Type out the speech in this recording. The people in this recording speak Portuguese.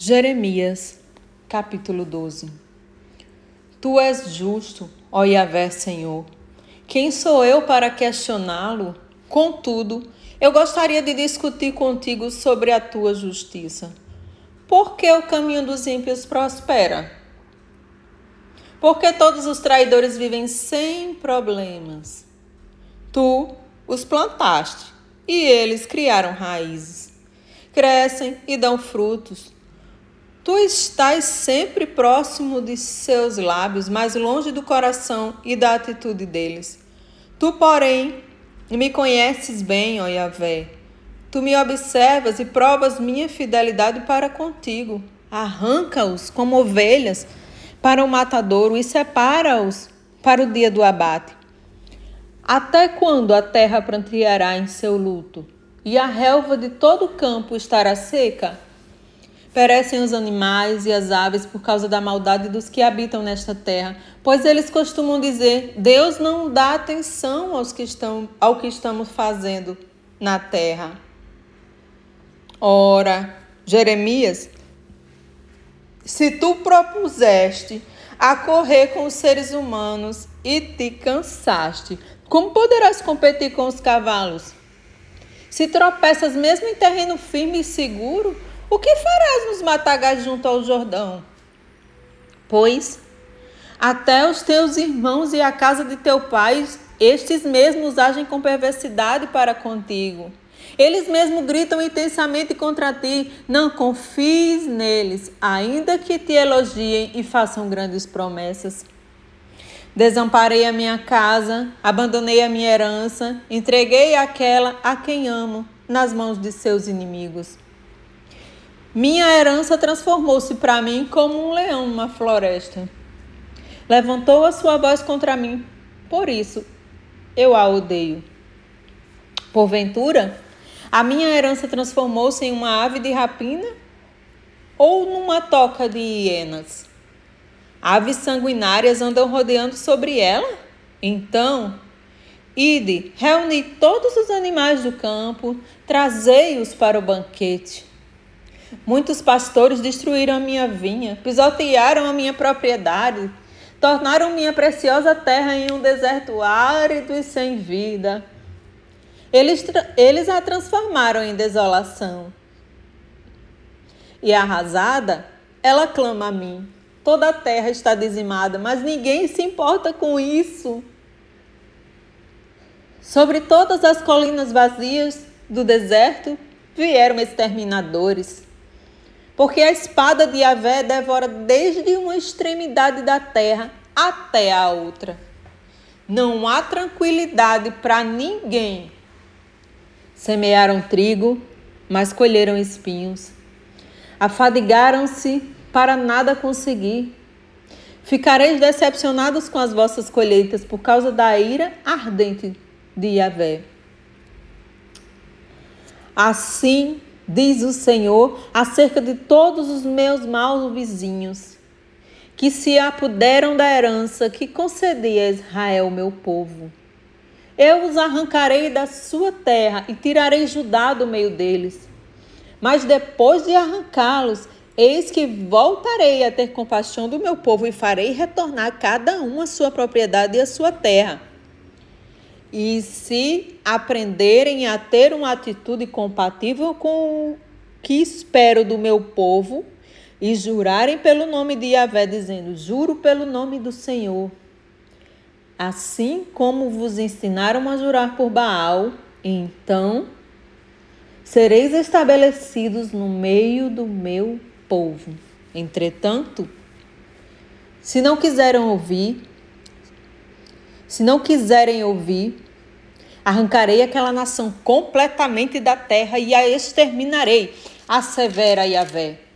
Jeremias, capítulo 12 Tu és justo, ó Yahvé Senhor. Quem sou eu para questioná-lo? Contudo, eu gostaria de discutir contigo sobre a tua justiça. Por que o caminho dos ímpios prospera? Porque todos os traidores vivem sem problemas. Tu os plantaste e eles criaram raízes. Crescem e dão frutos Tu estás sempre próximo de seus lábios, mas longe do coração e da atitude deles. Tu, porém, me conheces bem, ó Yahvé. Tu me observas e provas minha fidelidade para contigo. Arranca-os como ovelhas para o matadouro e separa-os para o dia do abate. Até quando a terra pranteará em seu luto e a relva de todo o campo estará seca? Perecem os animais e as aves por causa da maldade dos que habitam nesta terra, pois eles costumam dizer: Deus não dá atenção aos que estão, ao que estamos fazendo na terra. Ora, Jeremias, se tu propuseste a correr com os seres humanos e te cansaste, como poderás competir com os cavalos? Se tropeças mesmo em terreno firme e seguro, o que farás nos matagais junto ao Jordão? Pois até os teus irmãos e a casa de teu pai, estes mesmos agem com perversidade para contigo. Eles mesmos gritam intensamente contra ti. Não confies neles, ainda que te elogiem e façam grandes promessas. Desamparei a minha casa, abandonei a minha herança, entreguei aquela a quem amo nas mãos de seus inimigos. Minha herança transformou-se para mim como um leão numa floresta. Levantou a sua voz contra mim, por isso eu a odeio. Porventura, a minha herança transformou-se em uma ave de rapina ou numa toca de hienas? Aves sanguinárias andam rodeando sobre ela? Então, ide, reuni todos os animais do campo, trazei-os para o banquete. Muitos pastores destruíram a minha vinha, pisotearam a minha propriedade, tornaram minha preciosa terra em um deserto árido e sem vida. Eles, eles a transformaram em desolação. E arrasada, ela clama a mim. Toda a terra está dizimada, mas ninguém se importa com isso. Sobre todas as colinas vazias do deserto vieram exterminadores porque a espada de Yahvé devora desde uma extremidade da terra até a outra. Não há tranquilidade para ninguém. Semearam trigo, mas colheram espinhos. Afadigaram-se para nada conseguir. Ficareis decepcionados com as vossas colheitas por causa da ira ardente de Yahvé. Assim diz o Senhor, acerca de todos os meus maus vizinhos, que se apuderam da herança que concedi a Israel, meu povo. Eu os arrancarei da sua terra e tirarei Judá do meio deles. Mas depois de arrancá-los, eis que voltarei a ter compaixão do meu povo e farei retornar cada um a sua propriedade e a sua terra e se aprenderem a ter uma atitude compatível com o que espero do meu povo, e jurarem pelo nome de Yahvé, dizendo: Juro pelo nome do Senhor. Assim como vos ensinaram a jurar por Baal, então sereis estabelecidos no meio do meu povo. Entretanto, se não quiserem ouvir, se não quiserem ouvir, arrancarei aquela nação completamente da terra e a exterminarei, assevera Yahvé.